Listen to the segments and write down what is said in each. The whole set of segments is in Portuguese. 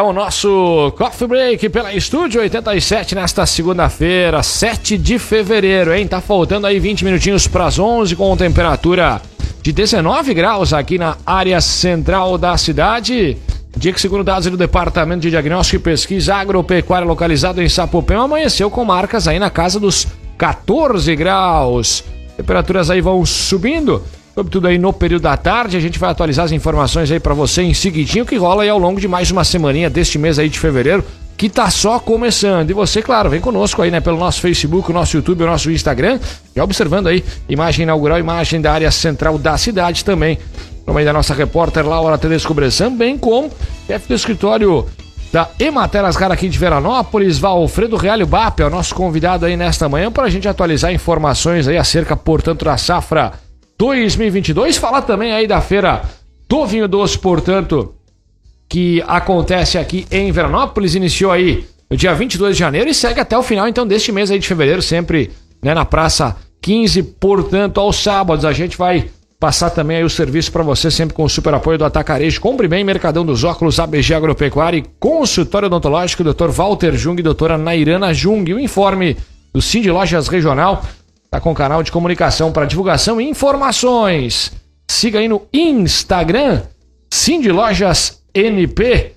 É o nosso Coffee Break pela Estúdio 87 nesta segunda-feira, 7 de fevereiro, hein? Tá faltando aí 20 minutinhos para as 11 com temperatura de 19 graus aqui na área central da cidade. Dia que, segundo dados do Departamento de Diagnóstico e Pesquisa Agropecuária localizado em Sapopema, amanheceu com marcas aí na casa dos 14 graus. Temperaturas aí vão subindo, sobretudo aí no período da tarde. A gente vai atualizar as informações aí para você em seguidinho que rola aí ao longo de mais uma semaninha deste mês aí de fevereiro, que tá só começando. E você, claro, vem conosco aí, né, pelo nosso Facebook, o nosso YouTube, o nosso Instagram, já observando aí imagem inaugural, imagem da área central da cidade também meio da nossa repórter Laura Tedesco Bressan, bem como chefe do escritório da Emater Ascar aqui de Veranópolis, Valfredo Realho Bap, é o nosso convidado aí nesta manhã para a gente atualizar informações aí acerca, portanto, da safra 2022. Falar também aí da feira do vinho doce, portanto, que acontece aqui em Veranópolis, iniciou aí no dia 22 de janeiro e segue até o final, então, deste mês aí de fevereiro, sempre né, na Praça 15, portanto, aos sábados. A gente vai Passar também aí o serviço para você, sempre com o super apoio do Atacarejo. Compre bem, Mercadão dos Óculos, ABG Agropecuária e Consultório Odontológico, Dr. Walter Jung e doutora Nairana Jung. O informe do Cindy Lojas Regional está com canal de comunicação para divulgação e informações. Siga aí no Instagram, Cindy Lojas NP.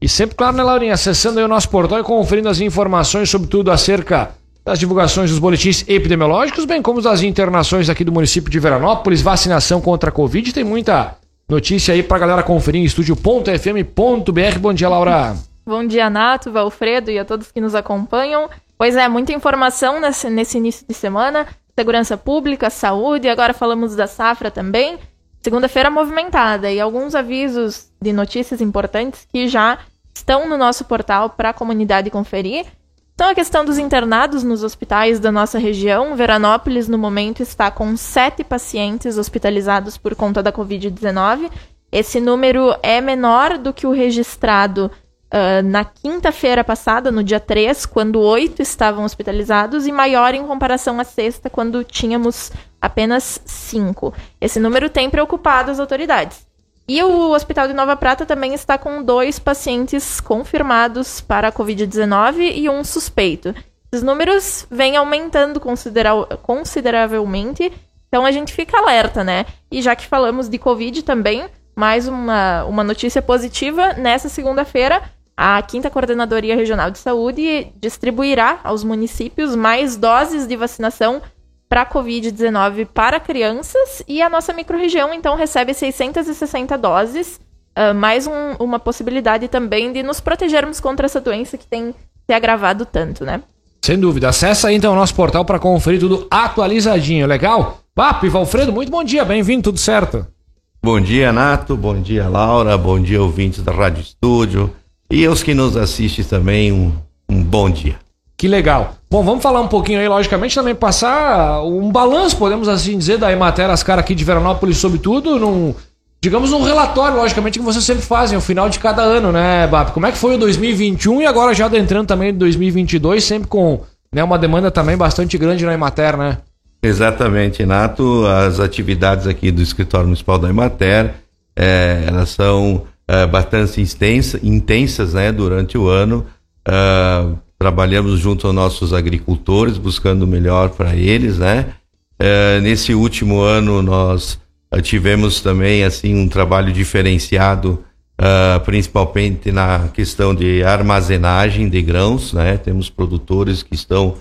E sempre, claro, né, Laurinha? Acessando aí o nosso portal e conferindo as informações sobre tudo acerca das divulgações dos boletins epidemiológicos, bem como das internações aqui do município de Veranópolis, vacinação contra a Covid. Tem muita notícia aí pra galera conferir em estúdio.fm.br. Bom dia, Laura. Bom dia, Nato, Valfredo e a todos que nos acompanham. Pois é, muita informação nesse, nesse início de semana. Segurança pública, saúde, agora falamos da safra também. Segunda-feira movimentada e alguns avisos de notícias importantes que já estão no nosso portal para a comunidade conferir. Então, a questão dos internados nos hospitais da nossa região, Veranópolis, no momento, está com sete pacientes hospitalizados por conta da Covid-19. Esse número é menor do que o registrado uh, na quinta-feira passada, no dia 3, quando oito estavam hospitalizados, e maior em comparação à sexta, quando tínhamos apenas cinco. Esse número tem preocupado as autoridades. E o Hospital de Nova Prata também está com dois pacientes confirmados para a Covid-19 e um suspeito. Os números vêm aumentando considera consideravelmente, então a gente fica alerta, né? E já que falamos de Covid também, mais uma, uma notícia positiva: nessa segunda-feira, a 5 Coordenadoria Regional de Saúde distribuirá aos municípios mais doses de vacinação para a Covid-19 para crianças e a nossa microrregião, então, recebe 660 doses, uh, mais um, uma possibilidade também de nos protegermos contra essa doença que tem se agravado tanto, né? Sem dúvida. Acesse aí então o nosso portal para conferir tudo atualizadinho, legal? Papo e Valfredo, muito bom dia, bem-vindo, tudo certo? Bom dia, Nato, bom dia, Laura, bom dia, ouvintes da Rádio Estúdio e os que nos assistem também, um, um bom dia. Que legal. Bom, vamos falar um pouquinho aí, logicamente, também passar um balanço, podemos assim dizer, da Emater Ascar aqui de Veranópolis sobre tudo, num, digamos, num relatório, logicamente, que vocês sempre fazem, ao final de cada ano, né, Bap? Como é que foi o 2021 e agora já adentrando também em 2022, sempre com né, uma demanda também bastante grande na Emater, né? Exatamente, Nato. As atividades aqui do escritório municipal da Emater, é, elas são é, bastante intensas, né, durante o ano. Uh, trabalhamos junto aos nossos agricultores, buscando o melhor para eles, né? É, nesse último ano nós uh, tivemos também assim um trabalho diferenciado, uh, principalmente na questão de armazenagem de grãos, né? Temos produtores que estão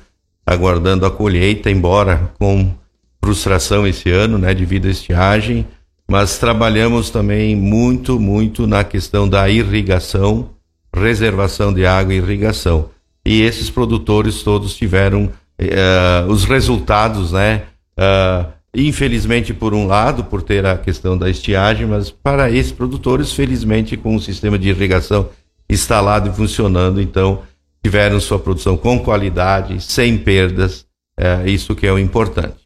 aguardando a colheita, embora com frustração esse ano, né? Devido à estiagem, mas trabalhamos também muito, muito na questão da irrigação, reservação de água e irrigação e esses produtores todos tiveram uh, os resultados, né? Uh, infelizmente, por um lado, por ter a questão da estiagem, mas para esses produtores, felizmente, com o sistema de irrigação instalado e funcionando, então tiveram sua produção com qualidade, sem perdas, é isso que é o importante.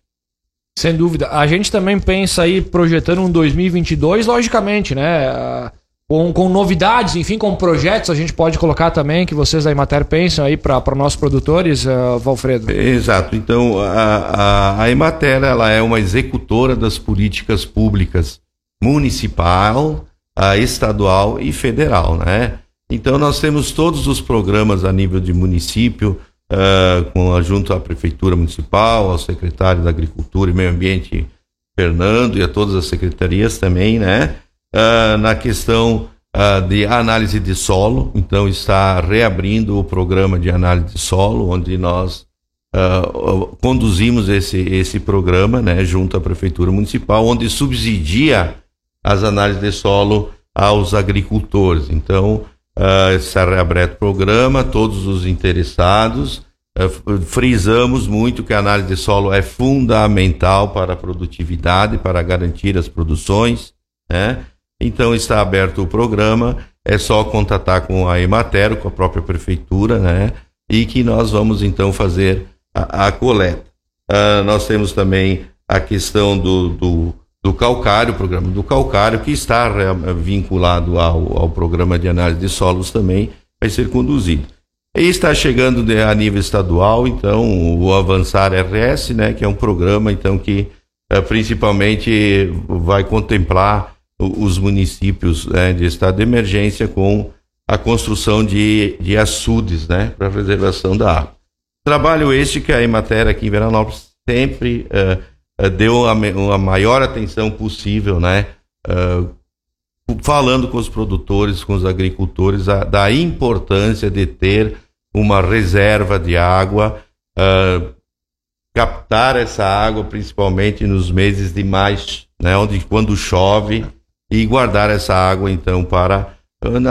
Sem dúvida. A gente também pensa aí projetando um 2022, logicamente, né? com, com novidades, enfim, com projetos, a gente pode colocar também que vocês da Emater pensam aí para nossos produtores, uh, Valfredo. Exato. Então, a, a, a Emater ela é uma executora das políticas públicas municipal, a estadual e federal, né? Então nós temos todos os programas a nível de município, uh, com, junto à Prefeitura Municipal, ao secretário da Agricultura e Meio Ambiente, Fernando, e a todas as secretarias também, né? Uh, na questão uh, de análise de solo, então está reabrindo o programa de análise de solo, onde nós uh, conduzimos esse, esse programa, né, junto à Prefeitura Municipal, onde subsidia as análises de solo aos agricultores. Então, uh, está reaberto o programa, todos os interessados, uh, frisamos muito que a análise de solo é fundamental para a produtividade, para garantir as produções, né? Então está aberto o programa, é só contatar com a Emater, com a própria prefeitura, né? E que nós vamos então fazer a, a coleta. Uh, nós temos também a questão do, do, do, calcário, o programa do calcário, que está vinculado ao, ao programa de análise de solos também, vai ser conduzido. E está chegando de, a nível estadual, então, o Avançar RS, né, que é um programa então que uh, principalmente vai contemplar os municípios né, de estado de emergência com a construção de, de açudes né, para preservação da água. Trabalho este que a Emater aqui em Veranópolis sempre uh, deu a, a, maior atenção possível, né? Uh, falando com os produtores, com os agricultores, a, da importância de ter uma reserva de água, captar essa água principalmente nos meses de mais, né? Onde quando chove e guardar essa água então para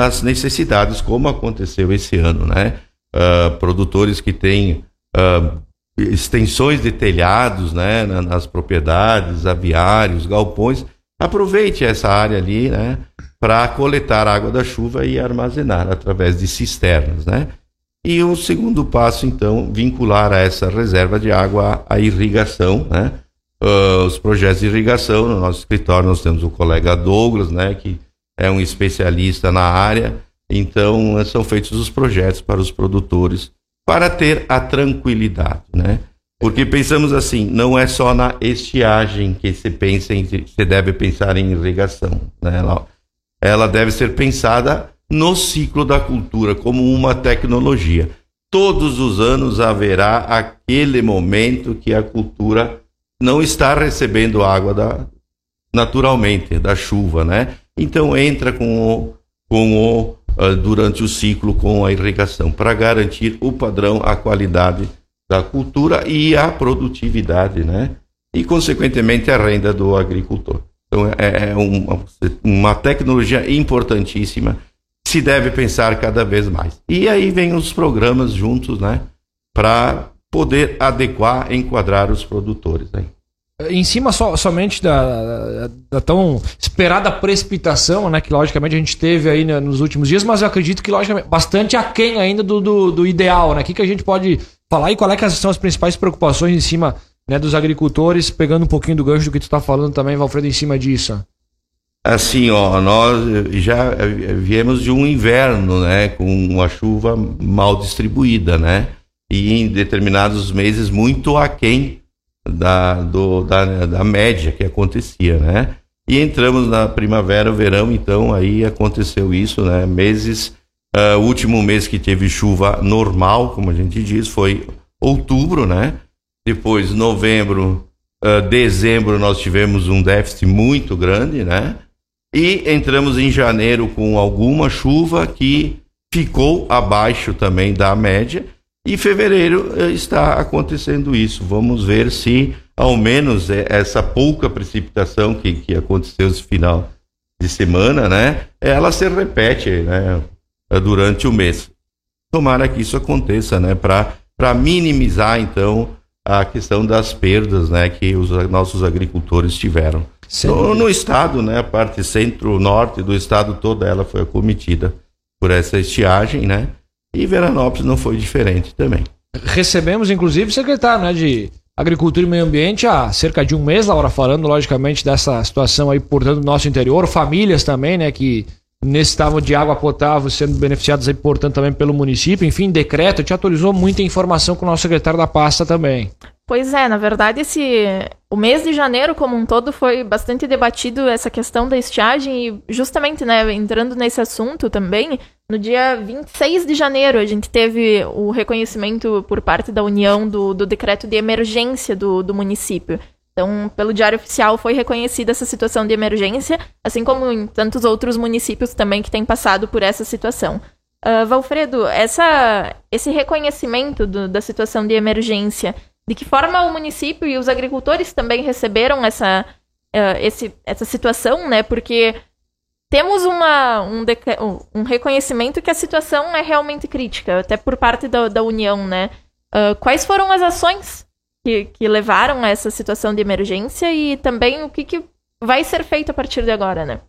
as necessidades, como aconteceu esse ano, né? uh, produtores que têm uh, extensões de telhados né, nas propriedades, aviários, galpões, aproveite essa área ali né, para coletar água da chuva e armazenar através de cisternas. Né? E o segundo passo, então, vincular a essa reserva de água a, irrigação, né? Uh, os projetos de irrigação, no nosso escritório nós temos o colega Douglas, né, que é um especialista na área, então, são feitos os projetos para os produtores para ter a tranquilidade, né? Porque pensamos assim, não é só na estiagem que se pensa em, se deve pensar em irrigação, né? Ela, ela deve ser pensada no ciclo da cultura como uma tecnologia. Todos os anos haverá aquele momento que a cultura não está recebendo água da, naturalmente da chuva, né? Então entra com o, com o uh, durante o ciclo com a irrigação, para garantir o padrão, a qualidade da cultura e a produtividade, né? E, consequentemente, a renda do agricultor. Então, é, é uma, uma tecnologia importantíssima, se deve pensar cada vez mais. E aí vem os programas juntos, né? Para poder adequar, enquadrar os produtores aí em cima so, somente da, da, tão esperada precipitação, né, que logicamente a gente teve aí né, nos últimos dias, mas eu acredito que logicamente bastante aquém ainda do, do, do ideal, né? O que, que a gente pode falar e qual é que são as principais preocupações em cima né, dos agricultores, pegando um pouquinho do gancho do que tu está falando também, Valfredo, em cima disso? Assim, ó, nós já viemos de um inverno, né, com uma chuva mal distribuída, né, e em determinados meses muito aquém da, do, da, da média que acontecia, né? E entramos na primavera, verão, então aí aconteceu isso, né? Meses, uh, o último mês que teve chuva normal, como a gente diz, foi outubro, né? Depois, novembro, uh, dezembro, nós tivemos um déficit muito grande, né? E entramos em janeiro com alguma chuva que ficou abaixo também da média e fevereiro eh, está acontecendo isso. Vamos ver se, ao menos, eh, essa pouca precipitação que, que aconteceu esse final de semana, né? Ela se repete, né? Durante o mês. Tomara que isso aconteça, né? Para minimizar, então, a questão das perdas, né? Que os nossos agricultores tiveram. No, no, estado, né? A parte centro-norte do estado toda ela foi acometida por essa estiagem, né? E Veranópolis não foi diferente também. Recebemos, inclusive, o secretário né, de Agricultura e Meio Ambiente há cerca de um mês, Laura, falando, logicamente, dessa situação aí, portanto, do nosso interior, famílias também, né, que necessitavam de água potável sendo beneficiadas aí, portanto, também pelo município. Enfim, decreto, te atualizou muita informação com o nosso secretário da pasta também. Pois é, na verdade, esse o mês de janeiro como um todo foi bastante debatido essa questão da estiagem e justamente, né, entrando nesse assunto também, no dia 26 de janeiro, a gente teve o reconhecimento por parte da União do, do decreto de emergência do, do município. Então, pelo Diário Oficial foi reconhecida essa situação de emergência, assim como em tantos outros municípios também que têm passado por essa situação. Uh, Valfredo, essa, esse reconhecimento do, da situação de emergência, de que forma o município e os agricultores também receberam essa, uh, esse, essa situação, né? Porque temos uma, um, um, reconhecimento que a situação é realmente crítica, até por parte da, da União, né? Uh, quais foram as ações que, que levaram a essa situação de emergência e também o que, que vai ser feito a partir de agora, né?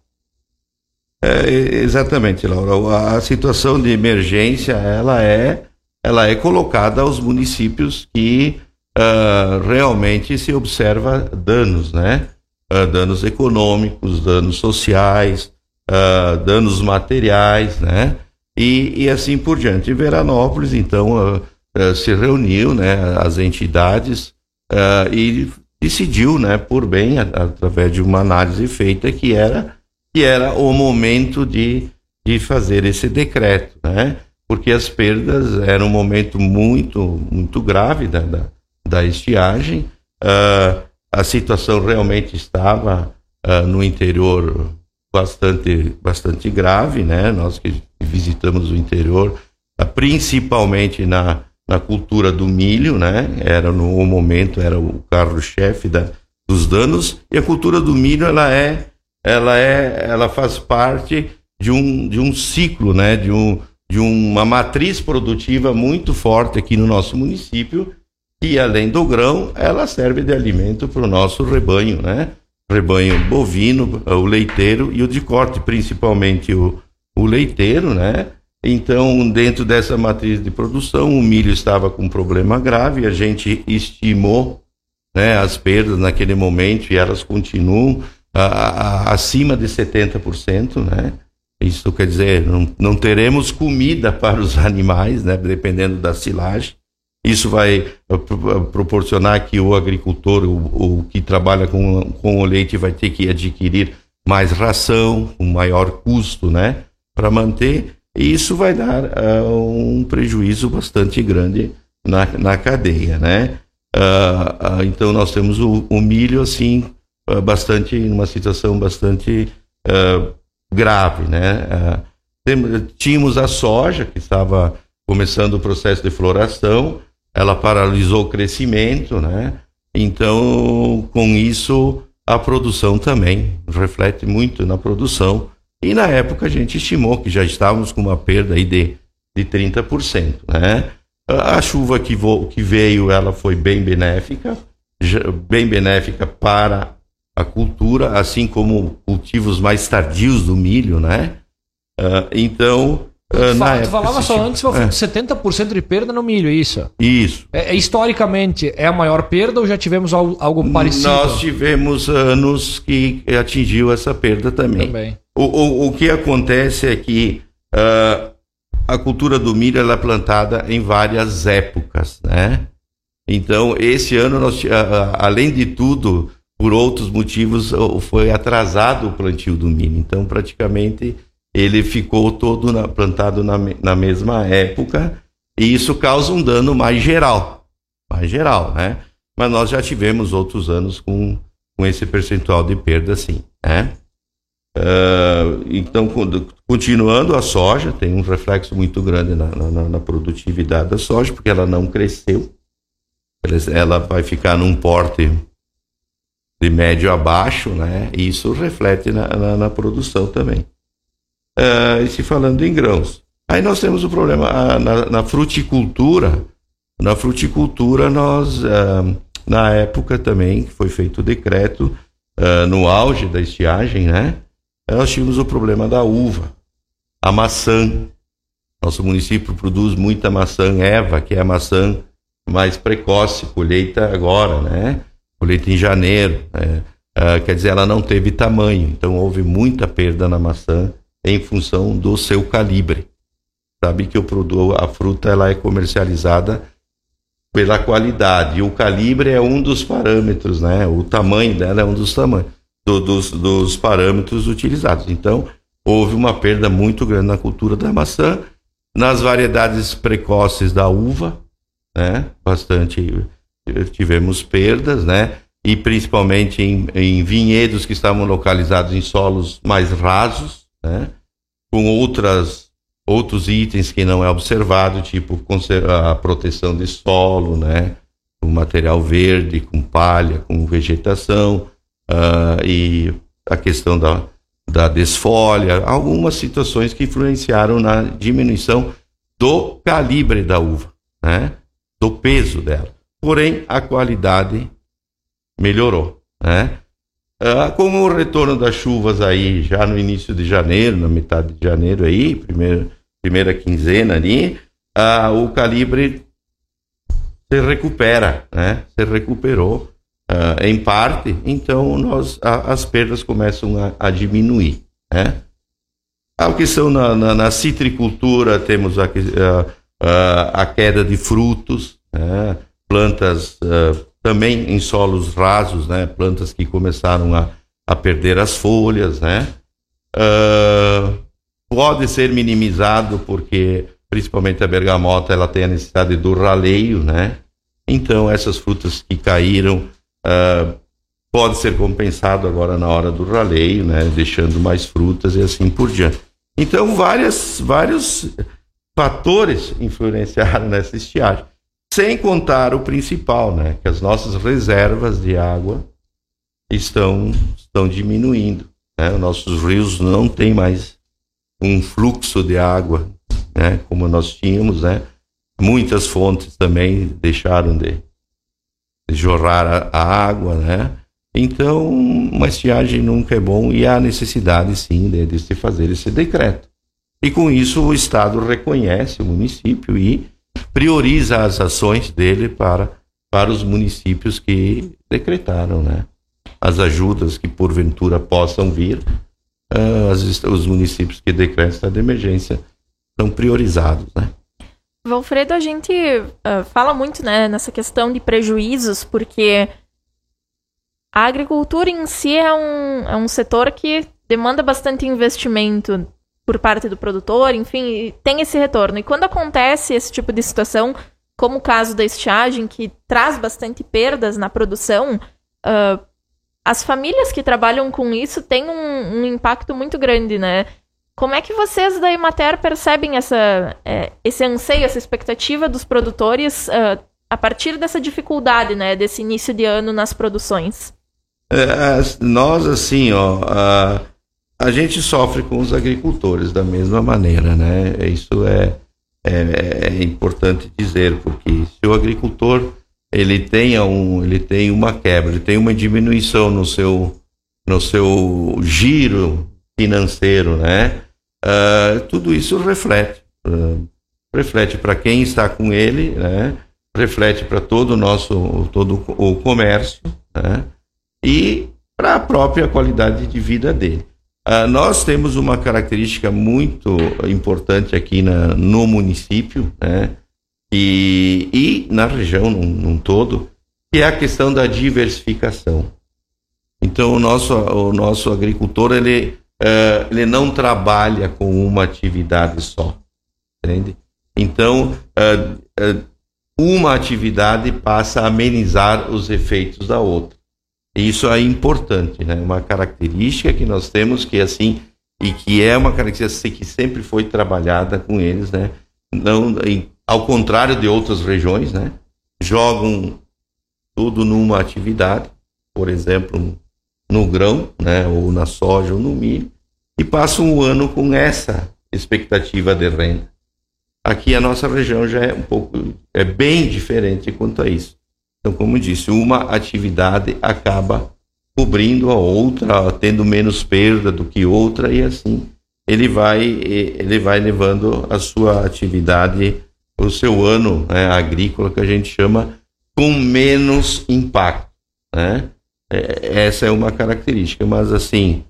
É, exatamente, Laura. A situação de emergência ela é, ela é colocada aos municípios que uh, realmente se observa danos, né? Uh, danos econômicos, danos sociais, uh, danos materiais, né? E, e, assim por diante. Em Veranópolis, então, eh, se reuniu, né, as entidades uh, e decidiu, né, por bem, através de uma análise feita que era que era o momento de, de fazer esse decreto, né? Porque as perdas eram um momento muito muito grave da, da, da estiagem. Uh, a situação realmente estava uh, no interior bastante bastante grave, né? Nós que visitamos o interior, principalmente na na cultura do milho, né? Era no momento era o carro-chefe da, dos danos e a cultura do milho ela é ela é ela faz parte de um, de um ciclo, né? De um de uma matriz produtiva muito forte aqui no nosso município e além do grão ela serve de alimento para o nosso rebanho, né? Rebanho bovino, o leiteiro e o de corte, principalmente o, o leiteiro, né? Então, dentro dessa matriz de produção, o milho estava com um problema grave, a gente estimou né, as perdas naquele momento e elas continuam a, a, acima de 70%, né? Isso quer dizer, não, não teremos comida para os animais, né, dependendo da silagem. Isso vai proporcionar que o agricultor, o, o que trabalha com, com o leite, vai ter que adquirir mais ração, um maior custo, né, para manter. E isso vai dar uh, um prejuízo bastante grande na, na cadeia, né? Uh, uh, então nós temos o, o milho assim bastante numa situação bastante grave, né? tínhamos a soja que estava começando o processo de floração, ela paralisou o crescimento, né? Então com isso a produção também reflete muito na produção e na época a gente estimou que já estávamos com uma perda aí de, de 30%. Né? A chuva que, vo, que veio ela foi bem benéfica, bem benéfica para a cultura, assim como cultivos mais tardios do milho, né? Uh, então, Uh, tu, fala, tu falava só antes é. 70% de perda no milho, isso? Isso. É, é, historicamente, é a maior perda ou já tivemos algo, algo parecido? Nós tivemos anos que atingiu essa perda também. Também. O, o, o que acontece é que uh, a cultura do milho ela é plantada em várias épocas, né? Então, esse ano, nós, uh, além de tudo, por outros motivos, foi atrasado o plantio do milho. Então, praticamente, ele ficou todo na, plantado na, na mesma época e isso causa um dano mais geral, mais geral, né? Mas nós já tivemos outros anos com, com esse percentual de perda, sim, né? Uh, então, continuando, a soja tem um reflexo muito grande na, na, na, produtividade da soja, porque ela não cresceu. Ela vai ficar num porte de médio a baixo, né? E isso reflete na, na, na produção também. Uh, e se falando em grãos. Aí nós temos o problema uh, na, na, fruticultura. Na fruticultura, nós, uh, na época também, que foi feito o decreto, no auge da estiagem, né? nós tínhamos o problema da uva, a maçã. Nosso município produz muita maçã Eva, que é a maçã mais precoce, colheita agora, né? Colheita em janeiro. Né? Uh, quer dizer, ela não teve tamanho, então houve muita perda na maçã em função do seu calibre. Sabe que o produto, a fruta ela é comercializada pela qualidade e o calibre é um dos parâmetros, né? O tamanho dela é um dos tamanhos do, dos, dos parâmetros utilizados. Então, houve uma perda muito grande na cultura da maçã. Nas variedades precoces da uva, né? Bastante tivemos perdas, né? E principalmente em, em vinhedos que estavam localizados em solos mais rasos, né? Com outras outros itens que não é observado, tipo a proteção de solo, né? Com material verde, com palha, com vegetação, uh, e a questão da, da desfolha, algumas situações que influenciaram na diminuição do calibre da uva, né? do peso dela. Porém, a qualidade melhorou. Né? Ah, com o retorno das chuvas aí já no início de janeiro, na metade de janeiro aí, primeira, primeira quinzena ali, ah, o calibre se recupera, né? Se recuperou uh, em parte, então nós, a, as perdas começam a, a diminuir. Né? A questão na, na, na citricultura, temos a, a, queda de frutos, né? plantas também em solos rasos, né? plantas que começaram a, a perder as folhas. Né? Uh, pode ser minimizado porque principalmente a bergamota ela tem a necessidade do raleio, né? Então essas frutas que caíram uh, pode ser compensado agora na hora do raleio, né, deixando mais frutas e assim por diante. Então, várias, vários fatores influenciaram nessa estiagem. Sem contar o principal, né, que as nossas reservas de água estão, estão diminuindo. Né? Os nossos rios não têm mais um fluxo de água né, como nós tínhamos. Né? Muitas fontes também deixaram de, jorrar a, a água, né? Então, uma estiagem nunca é bom e há necessidade, sim, de, de se fazer esse decreto. E com isso, o Estado reconhece o município e prioriza as ações dele para, para os municípios que decretaram, né? As ajudas que porventura possam vir, uh, as, os municípios que decretam estado de emergência são priorizados, né? Valfredo, a gente uh, fala muito né, nessa questão de prejuízos, porque a agricultura em si é um, é um setor que demanda bastante investimento por parte do produtor, enfim, tem esse retorno. E quando acontece esse tipo de situação, como o caso da estiagem, que traz bastante perdas na produção, uh, as famílias que trabalham com isso têm um, um impacto muito grande, né? Como é que vocês da Imater percebem essa, é, esse anseio, essa expectativa dos produtores uh, a partir dessa dificuldade, né, desse início de ano nas produções? É, nós, assim, ó, a, a gente sofre com os agricultores da mesma maneira, né? Isso é, é, é importante dizer, porque se o agricultor ele tenha um, ele tem uma quebra, ele tem uma diminuição no seu, no seu giro financeiro, né? Uh, tudo isso reflete. Uh, reflete para quem está com ele, né? reflete para todo o nosso todo o comércio né? e para a própria qualidade de vida dele. Uh, nós temos uma característica muito importante aqui na, no município né? e, e na região num, num todo, que é a questão da diversificação. Então o nosso, o nosso agricultor ele uh, ele não trabalha com uma atividade só, entende? Então, uh, uma atividade passa a amenizar os efeitos da outra. E isso é importante, né? Uma característica que nós temos que assim e que é uma característica que sempre foi trabalhada com eles, né? Não, em, ao contrário de outras regiões, né? Jogam tudo numa atividade, por exemplo, no grão, né, ou na soja ou no milho, e passam um ano com essa expectativa de renda. Aqui a nossa região já é um pouco, é bem diferente quanto a isso. Então, como disse, uma atividade acaba cobrindo a outra, tendo menos perda do que outra e assim ele vai ele vai levando a sua atividade, o seu ano né, agrícola que a gente chama com menos impacto, né? É, essa é uma característica, mas assim,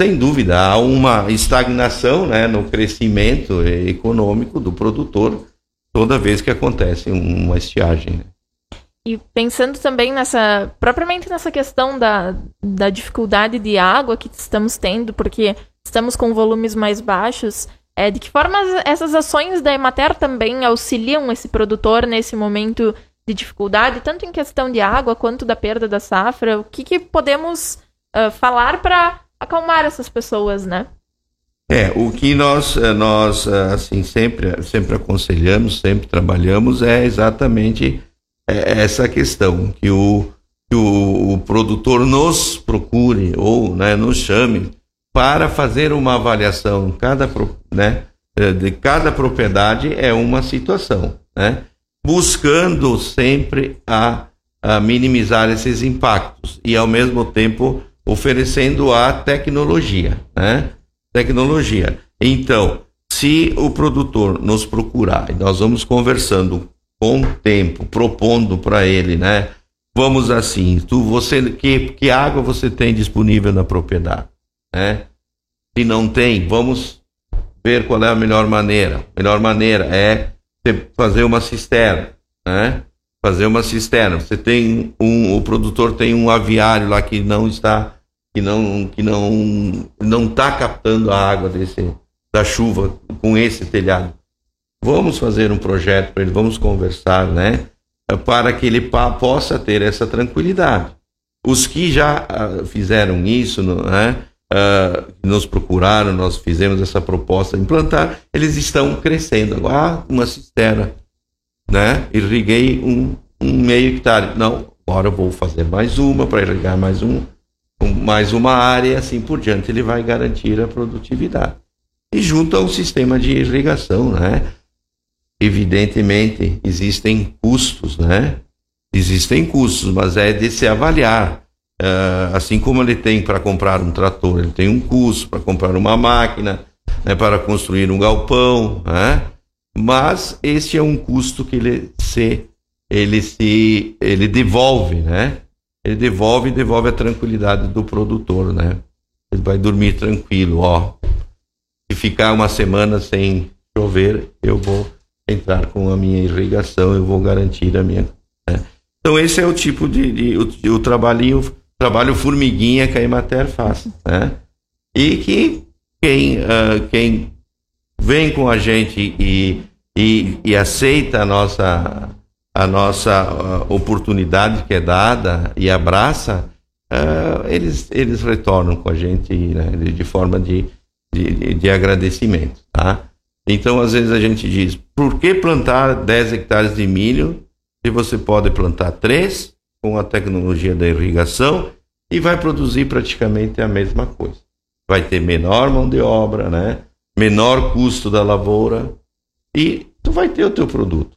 sem dúvida, há uma estagnação né, no crescimento econômico do produtor toda vez que acontece uma estiagem. Né? E pensando também nessa, propriamente nessa questão da, da dificuldade de água que estamos tendo, porque estamos com volumes mais baixos. É, de que forma essas ações da Emater também auxiliam esse produtor nesse momento de dificuldade, tanto em questão de água quanto da perda da safra? O que, que podemos uh, falar para acalmar essas pessoas, né? É, o que nós, eh, nós eh, assim, sempre, sempre aconselhamos, sempre trabalhamos é exatamente eh, essa questão, que o, que o, o produtor nos procure ou né, nos chame para fazer uma avaliação. Cada, né, de cada propriedade é uma situação, né? buscando sempre a, a minimizar esses impactos e, ao mesmo tempo, oferecendo a tecnologia. Né? tecnologia. Então, se o produtor nos procurar e nós vamos conversando com tempo, propondo para ele, né? Vamos assim, tu você que que água você tem disponível na propriedade, né? Se não tem, vamos ver qual é a melhor maneira. A melhor maneira é fazer uma cisterna, né? Fazer uma cisterna. Você tem um, o produtor tem um aviário lá que não está que não que não não está captando a água desse da chuva com esse telhado. Vamos fazer um projeto para ele, vamos conversar, né? Para que ele possa ter essa tranquilidade. Os que já uh, fizeram isso, né? Uh, nos procuraram, nós fizemos essa proposta de implantar, eles estão crescendo. Agora, ah, uma cisterna, né? Irriguei um, um meio hectare. Não, agora eu vou fazer mais uma para irrigar mais um mais uma área e assim por diante, ele vai garantir a produtividade. E junto ao sistema de irrigação, né? Evidentemente, existem custos, né? Existem custos, mas é de se avaliar. Uh, assim como ele tem para comprar um trator, ele tem um custo para comprar uma máquina, né, para construir um galpão, né? mas este é um custo que ele se ele se ele devolve, né? ele devolve e devolve a tranquilidade do produtor, né? Ele vai dormir tranquilo, ó. Se ficar uma semana sem chover, eu vou entrar com a minha irrigação, eu vou garantir a minha. Né? Então esse é o tipo de, de o, o trabalhinho, trabalho formiguinha que a Emater faz, né? E que quem, uh, quem vem com a gente e, e, e aceita a nossa a nossa uh, oportunidade que é dada e abraça, uh, eles, eles retornam com a gente né, de, de, forma de, de, de, agradecimento. Tá? Então, às vezes a gente diz, por que plantar 10 hectares de milho se você pode plantar 3 com a tecnologia da irrigação e vai produzir praticamente a mesma coisa. Vai ter menor mão de obra, né? menor custo da lavoura e tu vai ter o teu produto.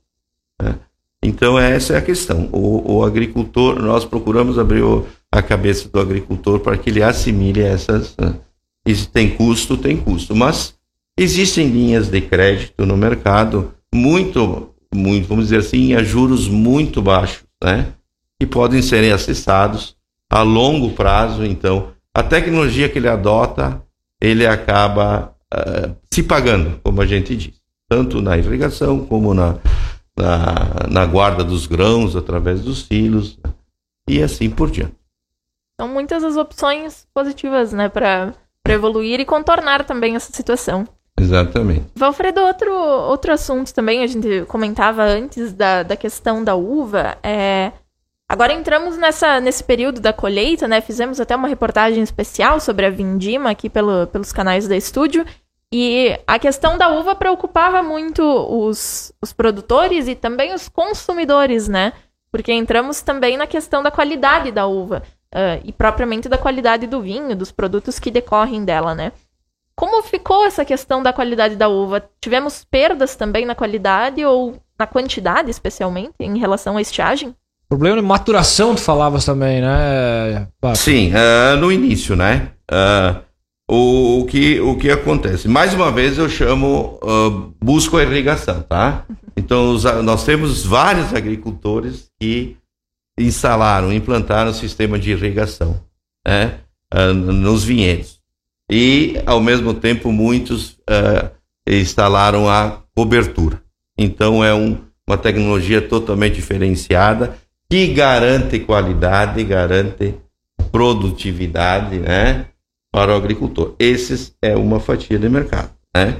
Né? Então, essa é a questão. O, o agricultor, nós procuramos abrir o, a cabeça do agricultor para que ele assimile essas. Né? Se tem custo, tem custo. Mas existem linhas de crédito no mercado muito, muito, vamos dizer assim, a juros muito baixos, né? Que podem serem acessados a longo prazo. Então, a tecnologia que ele adota, ele acaba uh, se pagando, como a gente diz, tanto na irrigação como na na, na guarda dos grãos através dos silos e assim por diante. São muitas as opções positivas, né, para evoluir e contornar também essa situação. Exatamente. Valfredo, outro, outro assunto também, a gente comentava antes da, da questão da uva, é... Agora entramos nessa, nesse período da colheita, né? Fizemos até uma reportagem especial sobre a vindima aqui pelo, pelos canais da estúdio. E a questão da uva preocupava muito os, os produtores e também os consumidores, né? Porque entramos também na questão da qualidade da uva uh, e propriamente da qualidade do vinho, dos produtos que decorrem dela, né? Como ficou essa questão da qualidade da uva? Tivemos perdas também na qualidade ou na quantidade, especialmente, em relação à estiagem? Problema de maturação, tu falavas também, né? Sim, uh, no início, né? Uh, o, o, que, o que acontece? Mais uma vez eu chamo, uh, busco a irrigação, tá? Então os, nós temos vários agricultores que instalaram, implantaram o sistema de irrigação né? Uh, nos vinhedos. E, ao mesmo tempo, muitos uh, instalaram a cobertura. Então é um, uma tecnologia totalmente diferenciada que garante qualidade, garante produtividade, né? para o agricultor. Esses é uma fatia de mercado, né?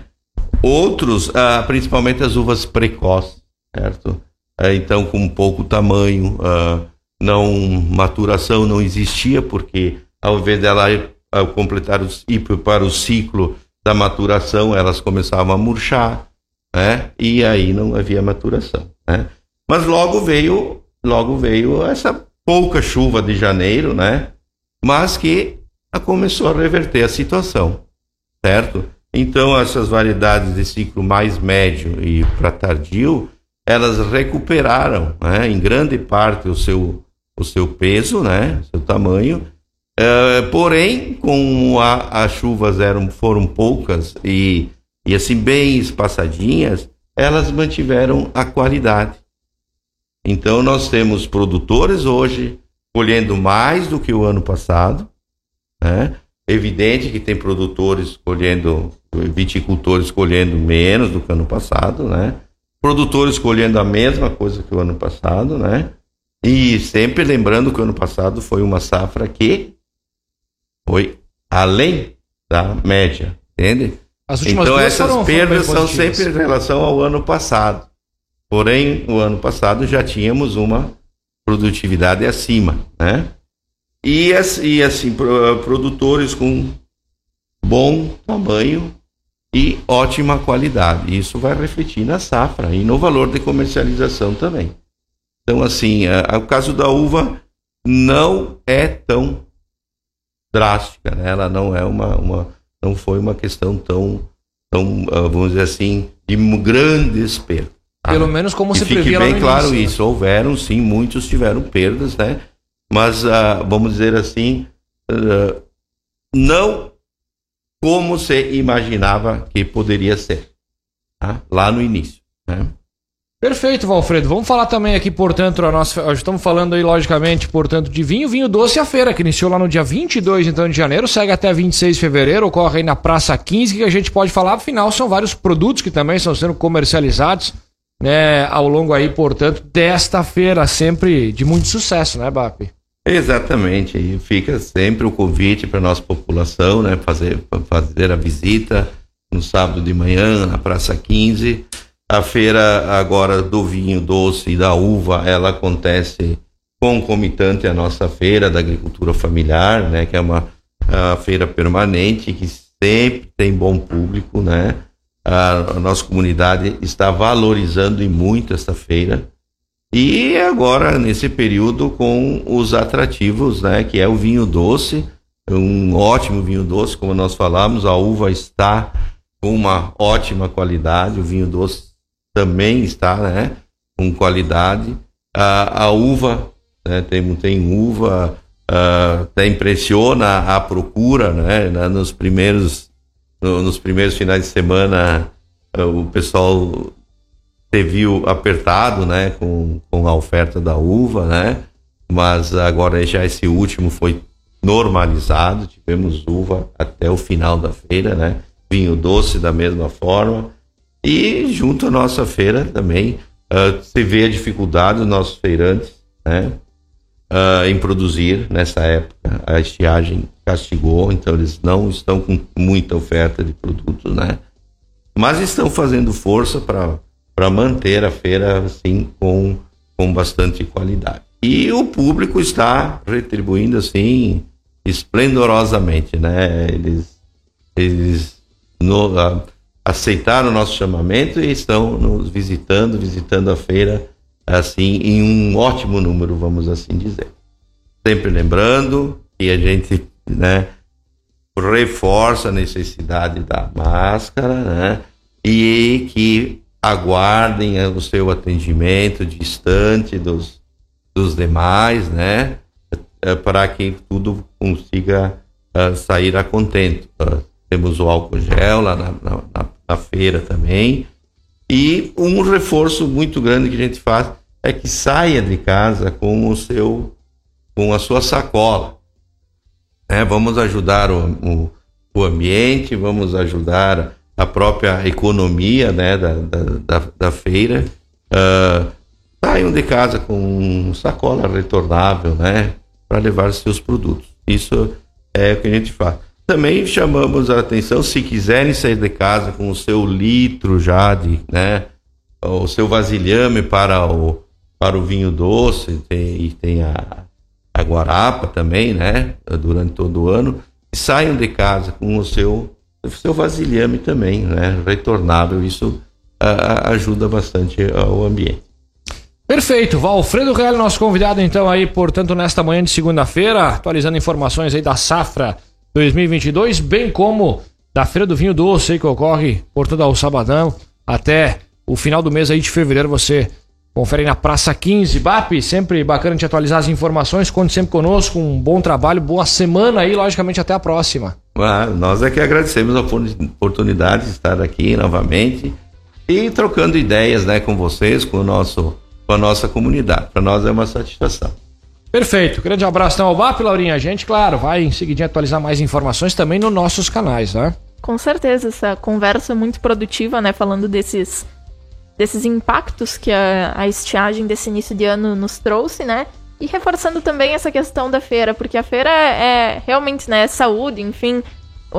Outros, ah, principalmente as uvas precoces, certo? Ah, então, com pouco tamanho, ah, não maturação não existia, porque ao invés dela ao completar o, ir para o ciclo da maturação, elas começavam a murchar, né? E aí não havia maturação, né? Mas logo veio, logo veio essa pouca chuva de janeiro, né? Mas que começou a reverter a situação, certo? Então essas variedades de ciclo mais médio e para tardio, elas recuperaram, né, em grande parte o seu o seu peso, né, seu tamanho. Uh, porém, como as chuvas eram foram poucas e e assim bem espaçadinhas, elas mantiveram a qualidade. Então nós temos produtores hoje colhendo mais do que o ano passado, né? Evidente que tem produtores colhendo, viticultores colhendo menos do que o ano passado, né? Produtores colhendo a mesma coisa que o ano passado, né? E sempre lembrando que o ano passado foi uma safra que foi além da média, entende? então essas foram, perdas foram são sempre em relação ao ano passado. Porém, o ano passado já tínhamos uma produtividade acima, né? E, e assim, produtores com bom tamanho e ótima qualidade. Isso vai refletir na safra e no valor de comercialização também. Então, assim, a, a, o caso da uva não é tão drástica, né? Ela não é uma, uma não foi uma questão tão, tão ah, vamos dizer assim, de grandes perdas. Tá? Pelo menos como se previa bem claro início, né? isso. Né? Houveram, sim, muitos tiveram perdas, né? Mas, uh, vamos dizer assim, uh, não como se imaginava que poderia ser, tá? lá no início, né? Perfeito, Valfredo. Vamos falar também aqui, portanto, a nossa. Estamos falando aí, logicamente, portanto, de vinho, vinho doce a feira, que iniciou lá no dia 22 então, de janeiro, segue até 26 de fevereiro, ocorre aí na Praça 15, que a gente pode falar, afinal, são vários produtos que também estão sendo comercializados né, ao longo aí, portanto, desta feira, sempre de muito sucesso, né, BAP? Exatamente, e fica sempre o convite para a nossa população, né, fazer, fazer a visita no sábado de manhã, na Praça 15 a feira agora do vinho doce e da uva, ela acontece concomitante à nossa feira da agricultura familiar, né, que é uma feira permanente que sempre tem bom público, né? A, a nossa comunidade está valorizando e muito essa feira. E agora nesse período com os atrativos, né, que é o vinho doce, um ótimo vinho doce, como nós falamos, a uva está com uma ótima qualidade, o vinho doce também está, né, com qualidade. A, a uva, né, tem, tem uva, uh, até impressiona a procura, né, nos primeiros no, nos primeiros finais de semana uh, o pessoal se viu apertado, né, com, com a oferta da uva, né, mas agora já esse último foi normalizado, tivemos uva até o final da feira, né, vinho doce da mesma forma, e junto à nossa feira também uh, se vê a dificuldade dos nossos feirantes né, uh, em produzir nessa época. A estiagem castigou, então eles não estão com muita oferta de produtos, né? Mas estão fazendo força para manter a feira assim com, com bastante qualidade. E o público está retribuindo assim esplendorosamente, né? Eles, eles no, uh, aceitaram o nosso chamamento e estão nos visitando, visitando a feira, assim, em um ótimo número, vamos assim dizer. Sempre lembrando que a gente, né, reforça a necessidade da máscara, né, e que aguardem o seu atendimento distante dos, dos demais, né, é, para que tudo consiga uh, sair a contento. Uh, temos o álcool gel lá na, na, na feira também. E um reforço muito grande que a gente faz é que saia de casa com o seu com a sua sacola. É, vamos ajudar o, o, o, ambiente, vamos ajudar a própria economia né, da, da, da, da feira. Uh, saiam de casa com sacola retornável, né, para levar seus produtos. Isso é o que a gente faz. Também chamamos a atenção, se quiserem sair de casa com o seu litro já de, né, o seu vasilhame para o, para o vinho doce, tem, e tem a, a guarapa também, né, durante todo o ano, saiam de casa com o seu, o seu vasilhame também, né, retornável, isso a, ajuda bastante ao ambiente. Perfeito, Valfredo Real, nosso convidado então aí, portanto, nesta manhã de segunda-feira, atualizando informações aí da safra 2022, bem como da Feira do Vinho Doce aí, que ocorre por todo o sabadão até o final do mês aí de fevereiro. Você confere na Praça 15. BAP, sempre bacana te atualizar as informações. Conte sempre conosco. Um bom trabalho, boa semana aí, logicamente até a próxima. Ah, nós é que agradecemos a oportunidade de estar aqui novamente e trocando ideias né, com vocês, com, o nosso, com a nossa comunidade. Para nós é uma satisfação. Perfeito. Grande abraço então ao BAP, Laurinha. A gente, claro, vai em seguidinho atualizar mais informações também nos nossos canais, né? Com certeza, essa conversa muito produtiva, né? Falando desses, desses impactos que a, a estiagem desse início de ano nos trouxe, né? E reforçando também essa questão da feira, porque a feira é, é realmente, né, saúde, enfim,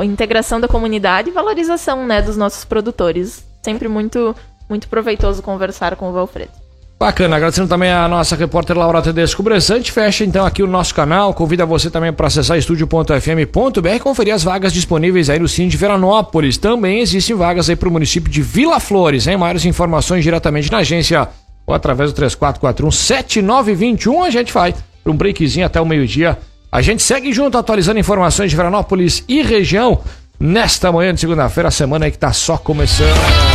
integração da comunidade e valorização, né, dos nossos produtores. Sempre muito, muito proveitoso conversar com o Valfredo. Bacana, agradecendo também a nossa repórter Laura Tedesco Bressante. Fecha então aqui o nosso canal. Convida você também para acessar estúdio.fm.br e conferir as vagas disponíveis aí no Cine de Veranópolis. Também existem vagas aí para o município de Vila Flores, hein? Maiores informações diretamente na agência ou através do 3441-7921. A gente vai para um breakzinho até o meio-dia. A gente segue junto atualizando informações de Veranópolis e região nesta manhã de segunda-feira, a semana aí que está só começando.